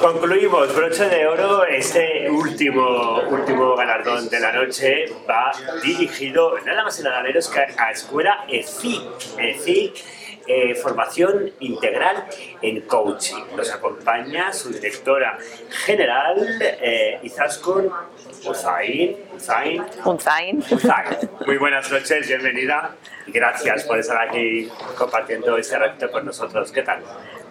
Concluimos, broche de oro, este último, último galardón de la noche va dirigido nada más y nada menos que a Escuela EFIC. EFIC eh, formación integral en coaching. Nos acompaña su directora general, eh, Izaskun Uzain. Uzain. Uzain. Muy buenas noches, bienvenida. Gracias por estar aquí compartiendo este reto con nosotros. ¿Qué tal?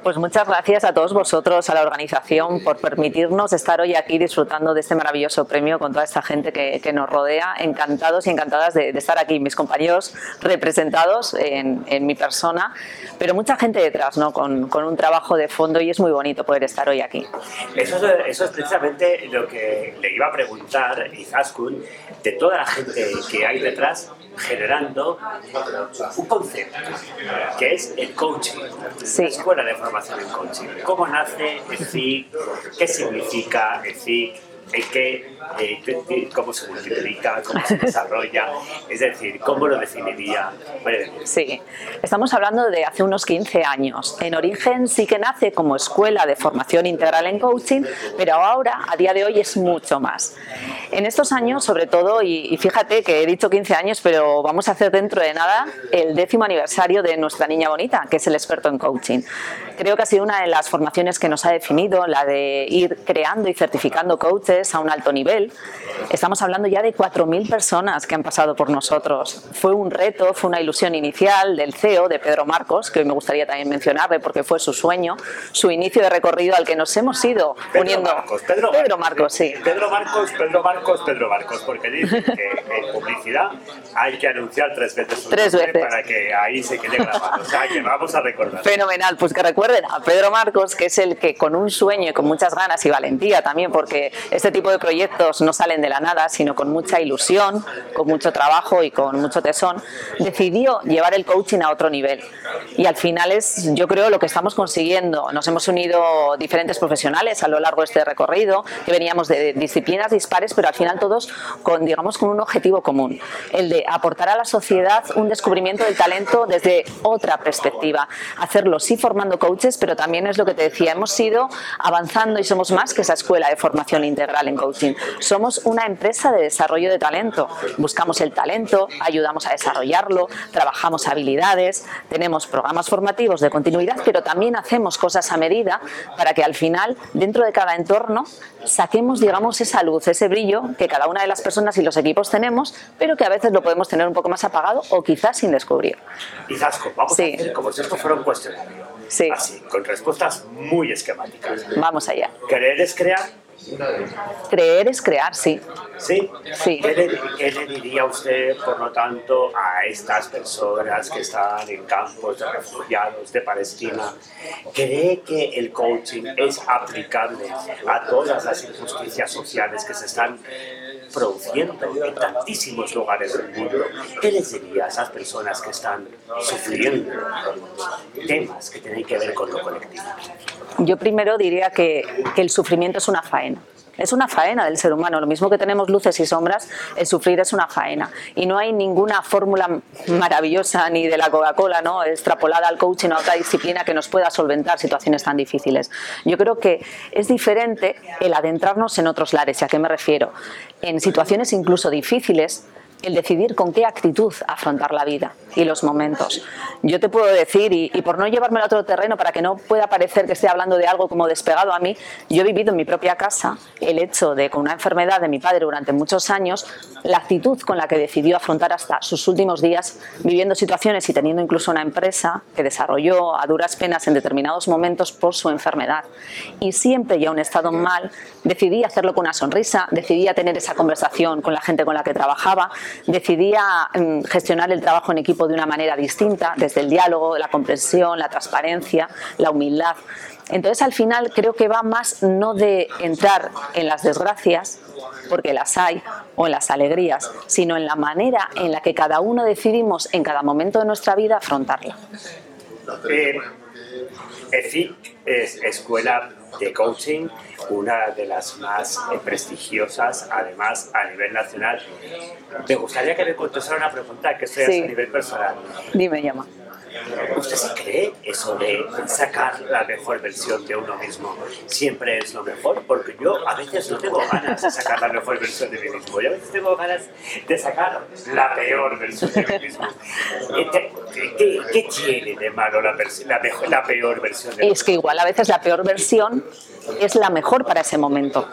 Pues muchas gracias a todos vosotros, a la organización, por permitirnos estar hoy aquí disfrutando de este maravilloso premio con toda esta gente que, nos rodea. Encantados y encantadas de, estar aquí, mis compañeros representados en, mi persona, pero mucha gente detrás, ¿no? Con, un trabajo de fondo y es muy bonito poder estar hoy aquí. Eso es, eso es precisamente lo que le iba a preguntar Izaskun de toda la gente que hay detrás generando un concepto que es el coaching, la escuela de formación en coaching. ¿Cómo nace EFIC? ¿Qué significa EFIC? Qué, eh, cómo se multiplica, cómo se desarrolla, es decir, cómo lo definiría Sí, estamos hablando de hace unos 15 años. En origen sí que nace como escuela de formación integral en coaching, pero ahora, a día de hoy, es mucho más. En estos años, sobre todo, y, fíjate que he dicho 15 años, pero vamos a hacer dentro de nada el décimo aniversario de nuestra niña bonita, que es el experto en coaching. Creo que ha sido una de las formaciones que nos ha definido, la de ir creando y certificando coaches a un alto nivel. Estamos hablando ya de 4.000 personas que han pasado por nosotros. Fue un reto, fue una ilusión inicial del CEO, de Pedro Marcos, que hoy me gustaría también mencionarle porque fue su sueño, su inicio de recorrido al que nos hemos ido uniendo. Pedro, Marcos, sí. Pedro Marcos, Pedro Marcos, Pedro Marcos, porque dice que en publicidad hay que anunciar tres veces, tres veces. para que ahí se quede grabado. O sea, que vamos a recordar. Fenomenal, pues que recuerden a Pedro Marcos, que es el que con un sueño y con muchas ganas y valentía también, porque este tipo de proyectos no salen de la nada, sino con mucha ilusión, con mucho trabajo y con mucho tesón, decidió llevar el coaching a otro nivel. Y al final es, yo creo, lo que estamos consiguiendo. Nos hemos unido diferentes profesionales a lo largo de este recorrido, que veníamos de disciplinas dispares, pero al final todos con, digamos, con un objetivo común, el de aportar a la sociedad un descubrimiento del talento desde otra perspectiva. Hacerlo sí formando coaches, pero también es lo que te decía, hemos ido avanzando y somos más que esa escuela de formación integral en coaching. Somos una empresa de desarrollo de talento. Buscamos el talento, ayudamos a desarrollarlo, trabajamos habilidades, tenemos programas formativos de continuidad, pero también hacemos cosas a medida para que al final, dentro de cada entorno, saquemos, digamos, esa luz, ese brillo que cada una de las personas y los equipos tenemos, pero que a veces lo podemos tener un poco más apagado o quizás sin descubrir. Quizás, vamos a hacer como si esto fuera un cuestionario. Sí. Así, con respuestas muy esquemáticas. Vamos allá. Querer es crear, Creer es crear, sí. ¿Sí? sí. ¿Qué, le, diría usted, por lo tanto, a estas personas que están en campos de refugiados de Palestina? ¿Cree que el coaching es aplicable a todas las injusticias sociales que se están produciendo en tantísimos lugares del mundo? ¿Qué les diría a esas personas que están sufriendo temas que tienen que ver con lo colectivo? Yo primero diría que, el sufrimiento es una faena. Es una faena del ser humano, lo mismo que tenemos luces y sombras, el sufrir es una faena. Y no hay ninguna fórmula maravillosa ni de la Coca-Cola, ¿no? extrapolada al coaching o a otra disciplina que nos pueda solventar situaciones tan difíciles. Yo creo que es diferente el adentrarnos en otros lares. ¿Y a qué me refiero? En situaciones incluso difíciles, el decidir con qué actitud afrontar la vida y los momentos. Yo te puedo decir, y, por no llevarme a otro terreno, para que no pueda parecer que esté hablando de algo como despegado a mí, yo he vivido en mi propia casa el hecho de, con una enfermedad de mi padre durante muchos años, la actitud con la que decidió afrontar hasta sus últimos días, viviendo situaciones y teniendo incluso una empresa que desarrolló a duras penas en determinados momentos por su enfermedad. Y siempre, ya un estado mal, decidí hacerlo con una sonrisa, decidí tener esa conversación con la gente con la que trabajaba, decidía mm, gestionar el trabajo en equipo de una manera distinta, desde el diálogo, la comprensión, la transparencia, la humildad. Entonces al final creo que va más no de entrar en las desgracias, porque las hay, o en las alegrías, sino en la manera en la que cada uno decidimos en cada momento de nuestra vida afrontarla. Eh, EFIC es escuela de coaching, una de las más eh, prestigiosas, además a nivel nacional. Me gustaría que me contestara una pregunta que sea a nivel personal. Dime, llama. ¿Usted se cree eso de sacar la mejor versión de uno mismo? Siempre es lo mejor, porque yo a veces no tengo ganas de sacar la mejor versión de mí mismo. Yo a veces tengo ganas de sacar la peor versión de mí mismo. ¿Qué, qué, qué tiene de malo la, la, mejor, la peor versión de Es que igual a veces la peor versión es la mejor para ese momento.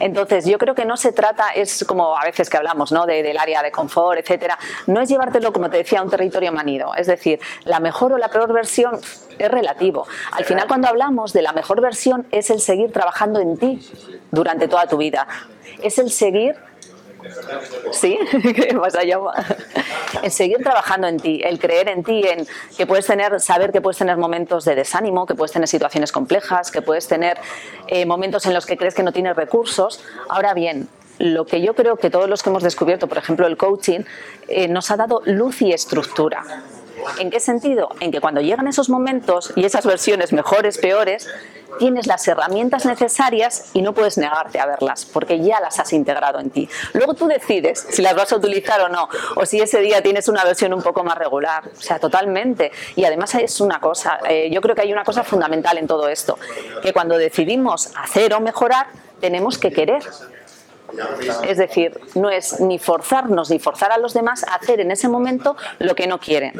Entonces, yo creo que no se trata, es como a veces que hablamos, ¿no? De, del área de confort, etcétera. No es llevártelo, como te decía, a un territorio manido. Es decir, la mejor o la peor versión es relativo. Al final, cuando hablamos de la mejor versión, es el seguir trabajando en ti durante toda tu vida. Es el seguir ¿Sí? ¿Qué pasa, El seguir trabajando en ti, el creer en ti, en que puedes tener, saber que puedes tener momentos de desánimo, que puedes tener situaciones complejas, que puedes tener eh, momentos en los que crees que no tienes recursos. Ahora bien, lo que yo creo que todos los que hemos descubierto, por ejemplo, el coaching, eh, nos ha dado luz y estructura. ¿En qué sentido? En que cuando llegan esos momentos y esas versiones mejores, peores, tienes las herramientas necesarias y no puedes negarte a verlas, porque ya las has integrado en ti. Luego tú decides si las vas a utilizar o no, o si ese día tienes una versión un poco más regular, o sea, totalmente. Y además es una cosa, eh, yo creo que hay una cosa fundamental en todo esto, que cuando decidimos hacer o mejorar, tenemos que querer es decir, no es ni forzarnos ni forzar a los demás a hacer en ese momento lo que no quieren.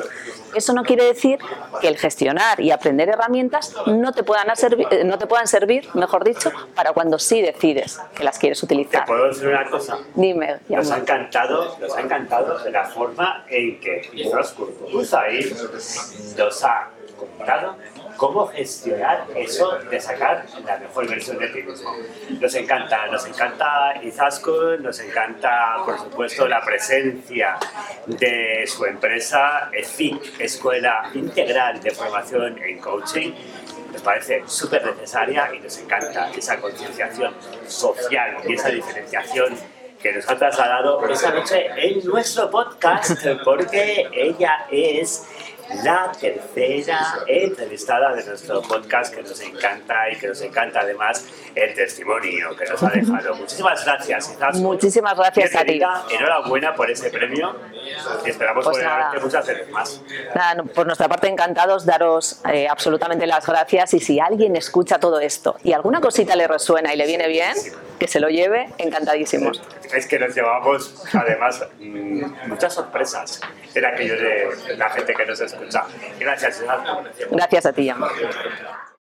Eso no quiere decir que el gestionar y aprender herramientas no te puedan, servir, eh, no te puedan servir, mejor dicho, para cuando sí decides que las quieres utilizar. ¿Te puedo decir una cosa? Dime. Nos ha encantado, nos ha encantado de la forma en que ahí nos ha contado cómo gestionar eso de sacar la mejor versión de ti mismo. Nos encanta, nos encanta Izaskun, nos encanta, por supuesto, la presencia de su empresa EFIC, Escuela Integral de Formación en Coaching. Nos parece súper necesaria y nos encanta esa concienciación social y esa diferenciación que nos ha trasladado esta noche en nuestro podcast, porque ella es la tercera entrevistada de nuestro podcast que nos encanta y que nos encanta además el testimonio que nos ha dejado. Muchísimas gracias, Izaskun. Muchísimas gracias a ti. Enhorabuena por ese premio y esperamos pues poder muchas veces más. Nada, por nuestra parte encantados daros eh, absolutamente las gracias y si alguien escucha todo esto y alguna cosita le resuena y le viene bien, que se lo lleve, encantadísimos. Es que nos llevamos además mm, muchas sorpresas en aquello de la gente que nos escucha. Gracias, Gracias a ti.